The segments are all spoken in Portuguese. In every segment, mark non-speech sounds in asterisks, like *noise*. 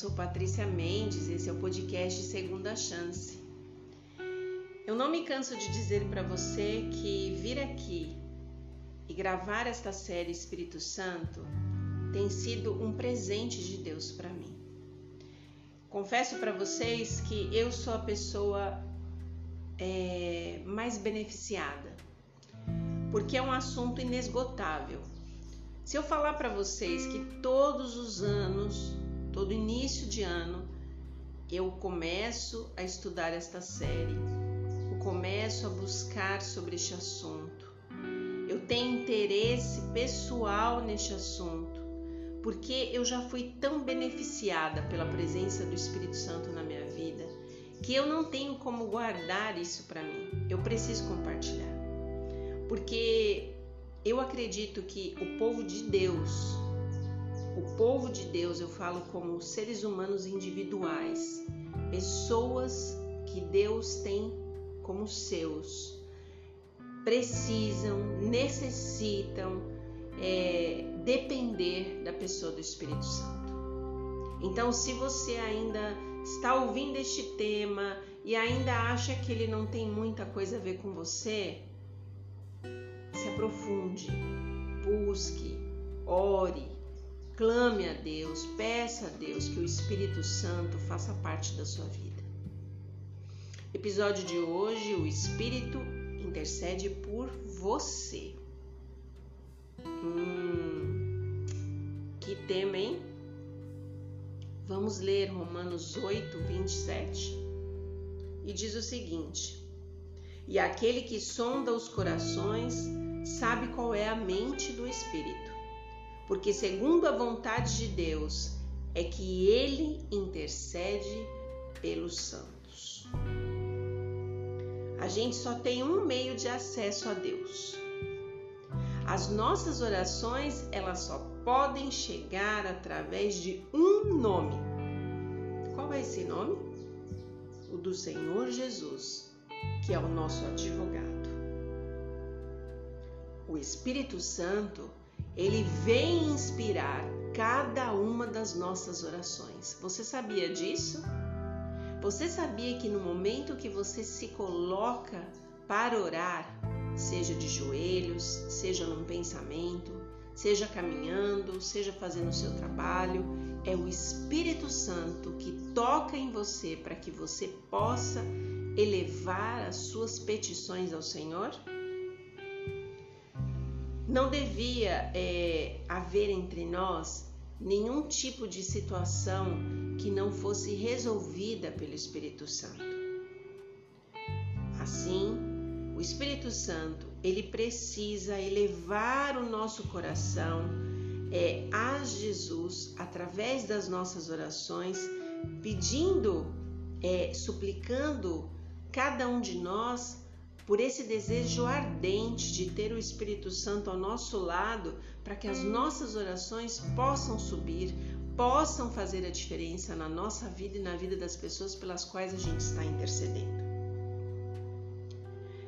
sou Patrícia Mendes, esse é o podcast Segunda Chance. Eu não me canso de dizer para você que vir aqui e gravar esta série Espírito Santo tem sido um presente de Deus para mim. Confesso para vocês que eu sou a pessoa é, mais beneficiada, porque é um assunto inesgotável. Se eu falar para vocês que todos os anos, todo início de ano, eu começo a estudar esta série, eu começo a buscar sobre este assunto, eu tenho interesse pessoal neste assunto, porque eu já fui tão beneficiada pela presença do Espírito Santo na minha vida que eu não tenho como guardar isso para mim. Eu preciso compartilhar. Porque eu acredito que o povo de Deus, o povo de Deus, eu falo como seres humanos individuais, pessoas que Deus tem como seus, precisam, necessitam é, depender da pessoa do Espírito Santo. Então, se você ainda está ouvindo este tema e ainda acha que ele não tem muita coisa a ver com você, se aprofunde, busque, ore, clame a Deus, peça a Deus que o Espírito Santo faça parte da sua vida. Episódio de hoje: o Espírito intercede por você. Hum, que tema, hein? Vamos ler Romanos 8, 27. E diz o seguinte: E aquele que sonda os corações sabe qual é a mente do Espírito, porque segundo a vontade de Deus é que ele intercede pelos santos. A gente só tem um meio de acesso a Deus. As nossas orações, elas só podem chegar através de um nome. Qual é esse nome? O do Senhor Jesus, que é o nosso advogado. O Espírito Santo, ele vem inspirar cada uma das nossas orações. Você sabia disso? Você sabia que no momento que você se coloca para orar, seja de joelhos, seja num pensamento, seja caminhando, seja fazendo o seu trabalho, é o Espírito Santo que toca em você para que você possa elevar as suas petições ao Senhor? Não devia é, haver entre nós nenhum tipo de situação que não fosse resolvida pelo Espírito Santo. Assim, o Espírito Santo, ele precisa elevar o nosso coração é, a Jesus através das nossas orações, pedindo, é, suplicando cada um de nós por esse desejo ardente de ter o Espírito Santo ao nosso lado, para que as nossas orações possam subir, possam fazer a diferença na nossa vida e na vida das pessoas pelas quais a gente está intercedendo.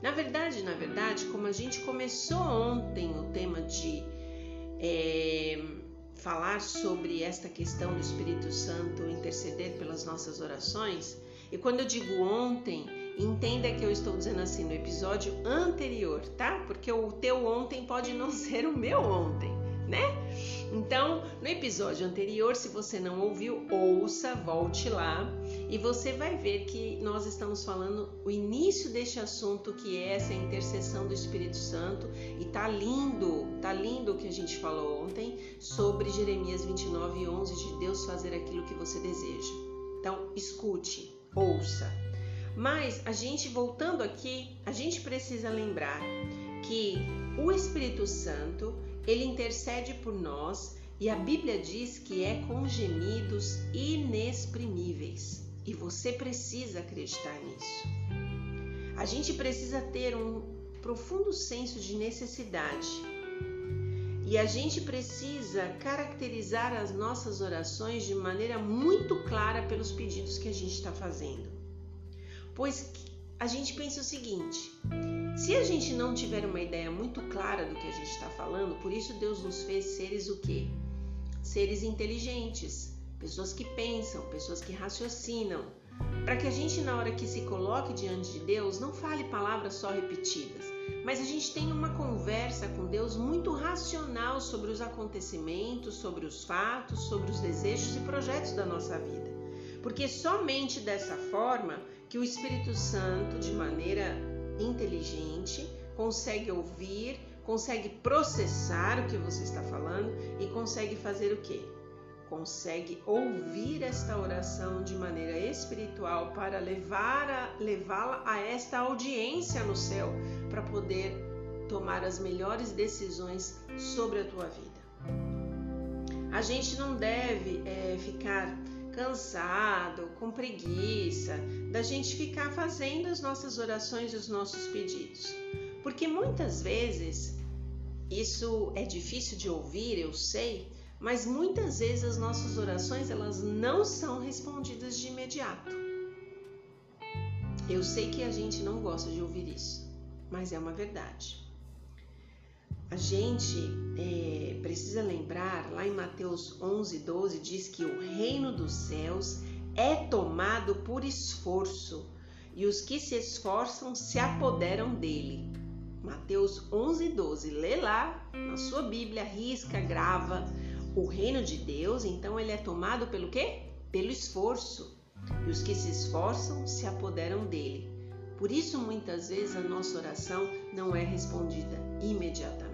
Na verdade, na verdade, como a gente começou ontem o tema de é, falar sobre esta questão do Espírito Santo interceder pelas nossas orações, e quando eu digo ontem, entenda que eu estou dizendo assim no episódio anterior, tá? Porque o teu ontem pode não *laughs* ser o meu ontem, né? Então, no episódio anterior, se você não ouviu, ouça, volte lá e você vai ver que nós estamos falando o início deste assunto que é essa intercessão do Espírito Santo e tá lindo, tá lindo o que a gente falou ontem sobre Jeremias 29 e 11 de Deus fazer aquilo que você deseja. Então, escute, ouça. Mas a gente voltando aqui, a gente precisa lembrar que o Espírito Santo, ele intercede por nós e a Bíblia diz que é com gemidos inexprimíveis. E você precisa acreditar nisso. A gente precisa ter um profundo senso de necessidade. E a gente precisa caracterizar as nossas orações de maneira muito clara pelos pedidos que a gente está fazendo. Pois a gente pensa o seguinte: se a gente não tiver uma ideia muito clara do que a gente está falando, por isso Deus nos fez seres o quê? Seres inteligentes, pessoas que pensam, pessoas que raciocinam, para que a gente, na hora que se coloque diante de Deus, não fale palavras só repetidas, mas a gente tenha uma conversa com Deus muito racional sobre os acontecimentos, sobre os fatos, sobre os desejos e projetos da nossa vida. Porque somente dessa forma que o Espírito Santo, de maneira inteligente, consegue ouvir, consegue processar o que você está falando e consegue fazer o quê? Consegue ouvir esta oração de maneira espiritual para levá-la a esta audiência no céu para poder tomar as melhores decisões sobre a tua vida. A gente não deve é, ficar cansado, com preguiça, da gente ficar fazendo as nossas orações e os nossos pedidos. Porque muitas vezes isso é difícil de ouvir, eu sei, mas muitas vezes as nossas orações elas não são respondidas de imediato. Eu sei que a gente não gosta de ouvir isso, mas é uma verdade. A gente é, precisa lembrar, lá em Mateus 11, 12, diz que o reino dos céus é tomado por esforço e os que se esforçam se apoderam dele. Mateus 11, 12. Lê lá na sua Bíblia, risca, grava. O reino de Deus, então, ele é tomado pelo quê? Pelo esforço. E os que se esforçam se apoderam dele. Por isso, muitas vezes, a nossa oração não é respondida imediatamente.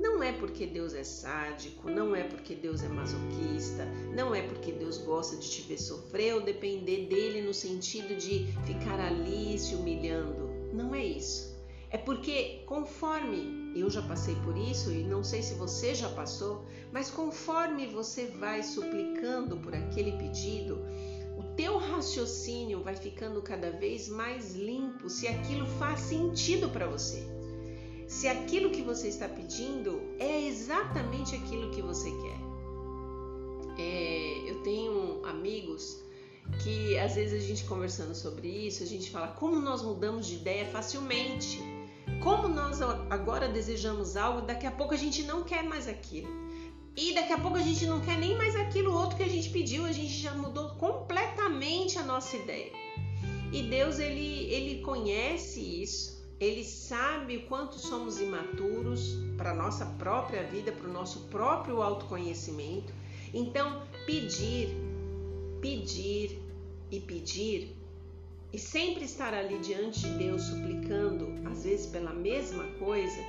Não é porque Deus é sádico, não é porque Deus é masoquista, não é porque Deus gosta de te ver sofrer ou depender dele no sentido de ficar ali se humilhando. Não é isso. É porque conforme eu já passei por isso e não sei se você já passou, mas conforme você vai suplicando por aquele pedido, teu raciocínio vai ficando cada vez mais limpo se aquilo faz sentido para você. Se aquilo que você está pedindo é exatamente aquilo que você quer. É, eu tenho amigos que às vezes a gente conversando sobre isso, a gente fala como nós mudamos de ideia facilmente. Como nós agora desejamos algo, daqui a pouco a gente não quer mais aquilo. E daqui a pouco a gente não quer nem mais aquilo outro que a gente pediu, a gente já mudou completamente a nossa ideia. E Deus ele ele conhece isso. Ele sabe o quanto somos imaturos para nossa própria vida, para o nosso próprio autoconhecimento. Então, pedir, pedir e pedir e sempre estar ali diante de Deus suplicando, às vezes pela mesma coisa,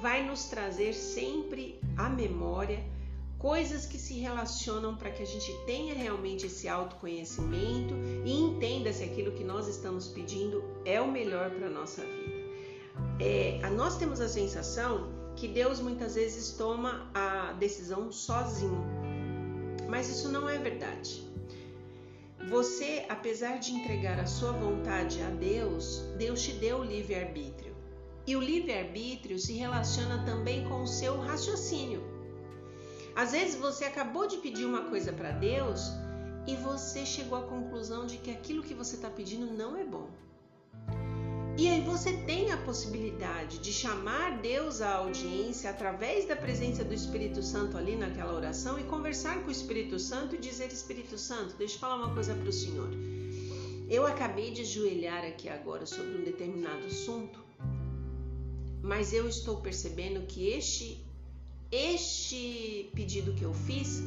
vai nos trazer sempre à memória coisas que se relacionam para que a gente tenha realmente esse autoconhecimento e entenda se aquilo que nós estamos pedindo é o melhor para a nossa vida. É, nós temos a sensação que Deus muitas vezes toma a decisão sozinho, mas isso não é verdade. Você, apesar de entregar a sua vontade a Deus, Deus te deu o livre-arbítrio. E o livre-arbítrio se relaciona também com o seu raciocínio. Às vezes você acabou de pedir uma coisa para Deus e você chegou à conclusão de que aquilo que você está pedindo não é bom. Você tem a possibilidade de chamar Deus à audiência através da presença do Espírito Santo ali naquela oração e conversar com o Espírito Santo e dizer: Espírito Santo, deixa eu falar uma coisa para o Senhor. Eu acabei de ajoelhar aqui agora sobre um determinado assunto, mas eu estou percebendo que este este pedido que eu fiz,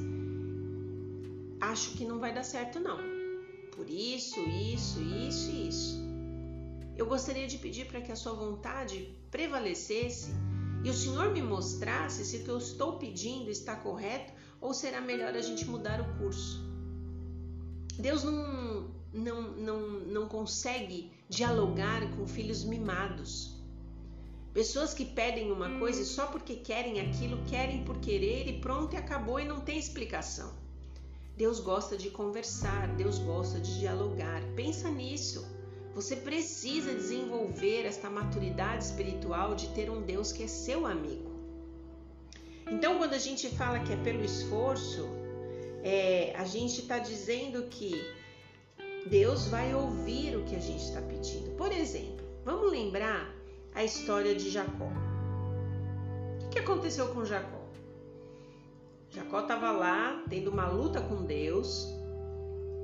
acho que não vai dar certo não. Por isso, isso, isso e isso. Eu gostaria de pedir para que a sua vontade prevalecesse e o Senhor me mostrasse se o que eu estou pedindo está correto ou será melhor a gente mudar o curso. Deus não, não, não, não consegue dialogar com filhos mimados. Pessoas que pedem uma coisa só porque querem aquilo, querem por querer e pronto e acabou e não tem explicação. Deus gosta de conversar, Deus gosta de dialogar. Pensa nisso. Você precisa desenvolver esta maturidade espiritual de ter um Deus que é seu amigo. Então, quando a gente fala que é pelo esforço, é, a gente está dizendo que Deus vai ouvir o que a gente está pedindo. Por exemplo, vamos lembrar a história de Jacó. O que aconteceu com Jacó? Jacó estava lá tendo uma luta com Deus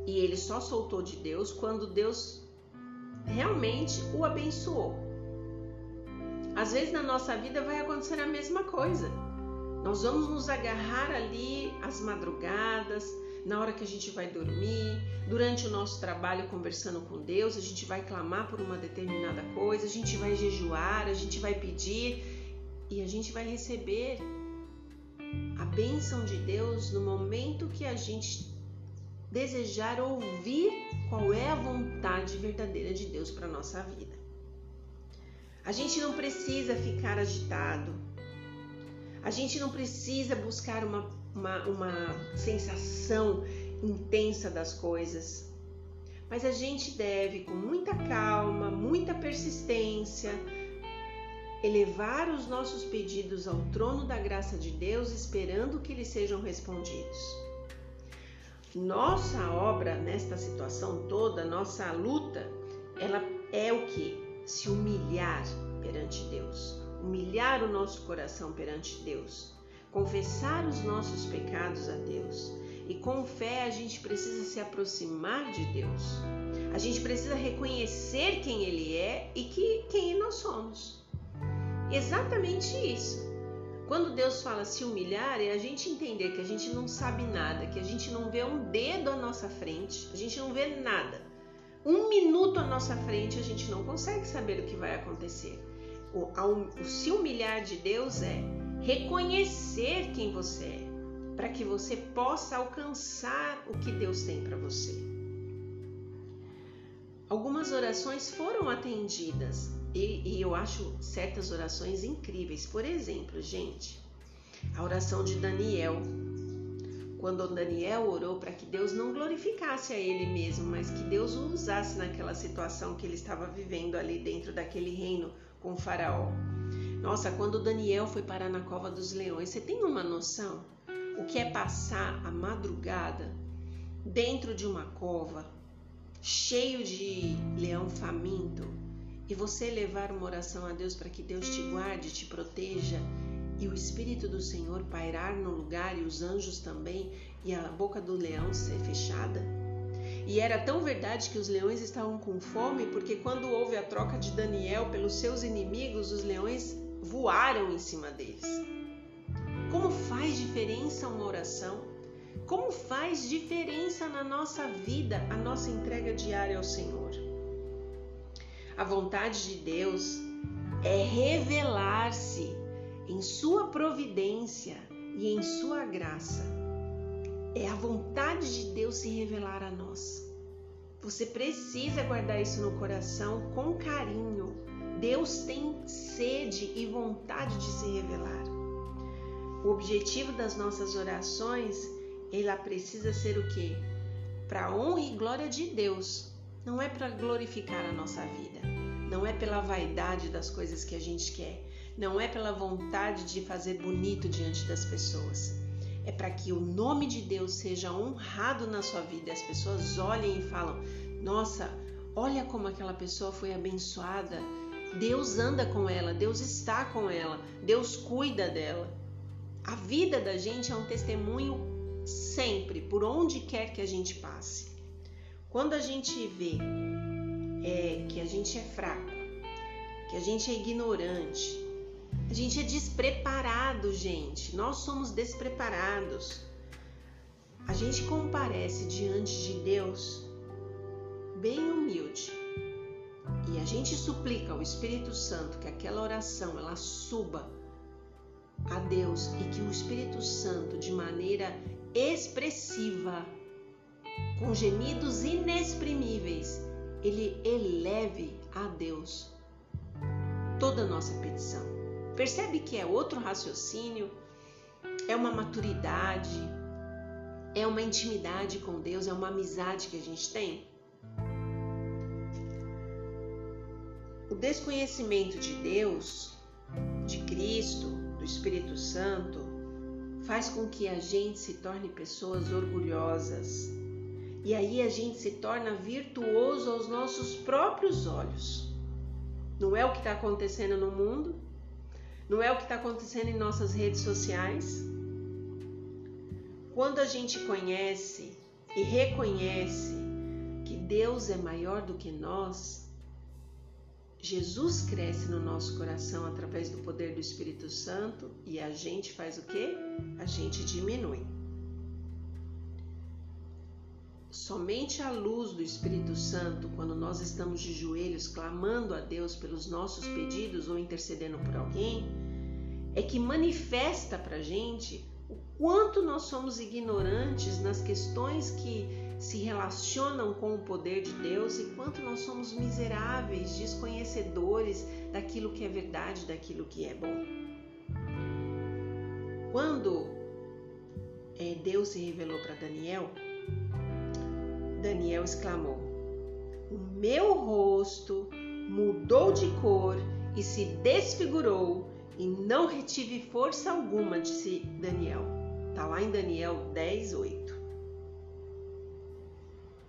e ele só soltou de Deus quando Deus realmente o abençoou. Às vezes na nossa vida vai acontecer a mesma coisa. Nós vamos nos agarrar ali às madrugadas, na hora que a gente vai dormir, durante o nosso trabalho conversando com Deus, a gente vai clamar por uma determinada coisa, a gente vai jejuar, a gente vai pedir e a gente vai receber a bênção de Deus no momento que a gente desejar ouvir qual é a vontade verdadeira de Deus para nossa vida. A gente não precisa ficar agitado. A gente não precisa buscar uma, uma, uma sensação intensa das coisas. Mas a gente deve, com muita calma, muita persistência, elevar os nossos pedidos ao trono da graça de Deus, esperando que eles sejam respondidos. Nossa obra nesta situação toda, nossa luta, ela é o que? Se humilhar perante Deus, humilhar o nosso coração perante Deus, confessar os nossos pecados a Deus. E com fé a gente precisa se aproximar de Deus. A gente precisa reconhecer quem Ele é e que, quem nós somos. Exatamente isso. Quando Deus fala se humilhar, é a gente entender que a gente não sabe nada, que a gente não vê um dedo à nossa frente, a gente não vê nada. Um minuto à nossa frente, a gente não consegue saber o que vai acontecer. O, o se humilhar de Deus é reconhecer quem você é, para que você possa alcançar o que Deus tem para você. Algumas orações foram atendidas, e, e eu acho certas orações incríveis. Por exemplo, gente, a oração de Daniel. Quando Daniel orou para que Deus não glorificasse a ele mesmo, mas que Deus o usasse naquela situação que ele estava vivendo ali dentro daquele reino com Faraó. Nossa, quando Daniel foi parar na cova dos leões, você tem uma noção? O que é passar a madrugada dentro de uma cova, cheio de leão faminto, e você levar uma oração a Deus para que Deus te guarde, te proteja e o Espírito do Senhor pairar no lugar e os anjos também e a boca do leão ser fechada? E era tão verdade que os leões estavam com fome, porque quando houve a troca de Daniel pelos seus inimigos, os leões voaram em cima deles. Como faz diferença uma oração? Como faz diferença na nossa vida a nossa entrega diária ao Senhor? A vontade de Deus é revelar-se em Sua providência e em Sua graça. É a vontade de Deus se revelar a nós. Você precisa guardar isso no coração com carinho. Deus tem sede e vontade de se revelar. O objetivo das nossas orações, ela precisa ser o quê? Para honra e glória de Deus, não é para glorificar a nossa vida, não é pela vaidade das coisas que a gente quer, não é pela vontade de fazer bonito diante das pessoas. É para que o nome de Deus seja honrado na sua vida. As pessoas olhem e falam: Nossa, olha como aquela pessoa foi abençoada. Deus anda com ela, Deus está com ela, Deus cuida dela. A vida da gente é um testemunho sempre, por onde quer que a gente passe. Quando a gente vê é, que a gente é fraco, que a gente é ignorante, a gente é despreparado, gente. Nós somos despreparados. A gente comparece diante de Deus bem humilde. E a gente suplica ao Espírito Santo que aquela oração ela suba a Deus e que o Espírito Santo de maneira expressiva com gemidos inexprimíveis, ele eleve a Deus toda a nossa petição. Percebe que é outro raciocínio, é uma maturidade, é uma intimidade com Deus, é uma amizade que a gente tem? O desconhecimento de Deus, de Cristo, do Espírito Santo, faz com que a gente se torne pessoas orgulhosas, e aí a gente se torna virtuoso aos nossos próprios olhos. Não é o que está acontecendo no mundo, não é o que está acontecendo em nossas redes sociais. quando a gente conhece e reconhece que Deus é maior do que nós, Jesus cresce no nosso coração através do poder do Espírito Santo e a gente faz o quê? A gente diminui. Somente a luz do Espírito Santo, quando nós estamos de joelhos clamando a Deus pelos nossos pedidos ou intercedendo por alguém, é que manifesta para gente o quanto nós somos ignorantes nas questões que se relacionam com o poder de Deus e quanto nós somos miseráveis, desconhecedores daquilo que é verdade, daquilo que é bom. Quando é, Deus se revelou para Daniel, Daniel exclamou: O meu rosto mudou de cor e se desfigurou, e não retive força alguma, disse Daniel. Está lá em Daniel 10, 8.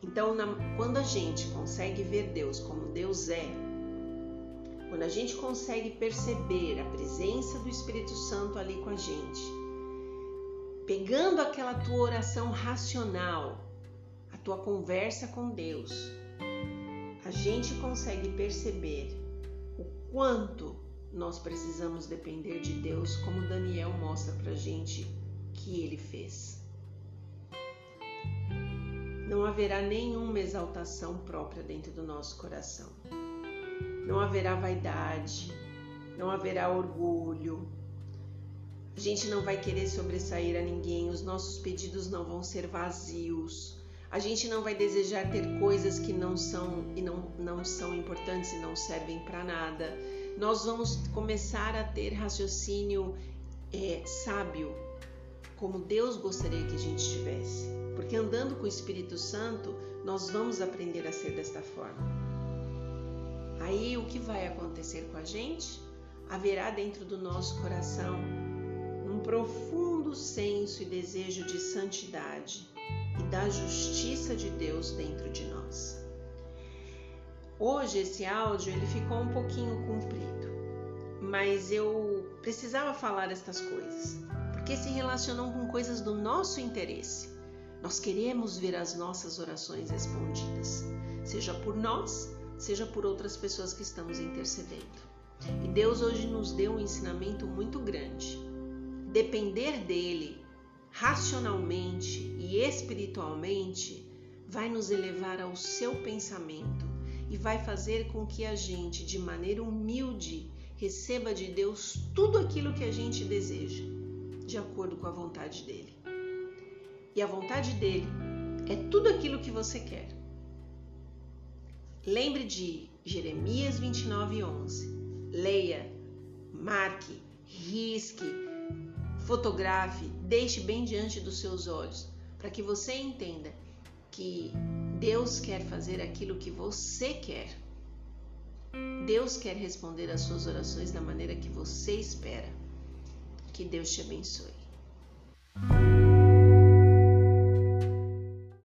Então, na, quando a gente consegue ver Deus como Deus é, quando a gente consegue perceber a presença do Espírito Santo ali com a gente, pegando aquela tua oração racional, tua conversa com Deus, a gente consegue perceber o quanto nós precisamos depender de Deus, como Daniel mostra pra gente que ele fez. Não haverá nenhuma exaltação própria dentro do nosso coração. Não haverá vaidade, não haverá orgulho. A gente não vai querer sobressair a ninguém, os nossos pedidos não vão ser vazios. A gente não vai desejar ter coisas que não são e não, não são importantes e não servem para nada. Nós vamos começar a ter raciocínio é, sábio, como Deus gostaria que a gente tivesse. Porque andando com o Espírito Santo, nós vamos aprender a ser desta forma. Aí o que vai acontecer com a gente? Haverá dentro do nosso coração um profundo senso e desejo de santidade e da justiça de Deus dentro de nós. Hoje esse áudio ele ficou um pouquinho comprido, mas eu precisava falar estas coisas, porque se relacionam com coisas do nosso interesse. Nós queremos ver as nossas orações respondidas, seja por nós, seja por outras pessoas que estamos intercedendo. E Deus hoje nos deu um ensinamento muito grande. Depender dele racionalmente e espiritualmente, vai nos elevar ao seu pensamento e vai fazer com que a gente, de maneira humilde, receba de Deus tudo aquilo que a gente deseja, de acordo com a vontade dele. E a vontade dele é tudo aquilo que você quer. Lembre de Jeremias 29, 11. Leia, marque, risque, fotografe, deixe bem diante dos seus olhos, para que você entenda que Deus quer fazer aquilo que você quer. Deus quer responder às suas orações da maneira que você espera. Que Deus te abençoe.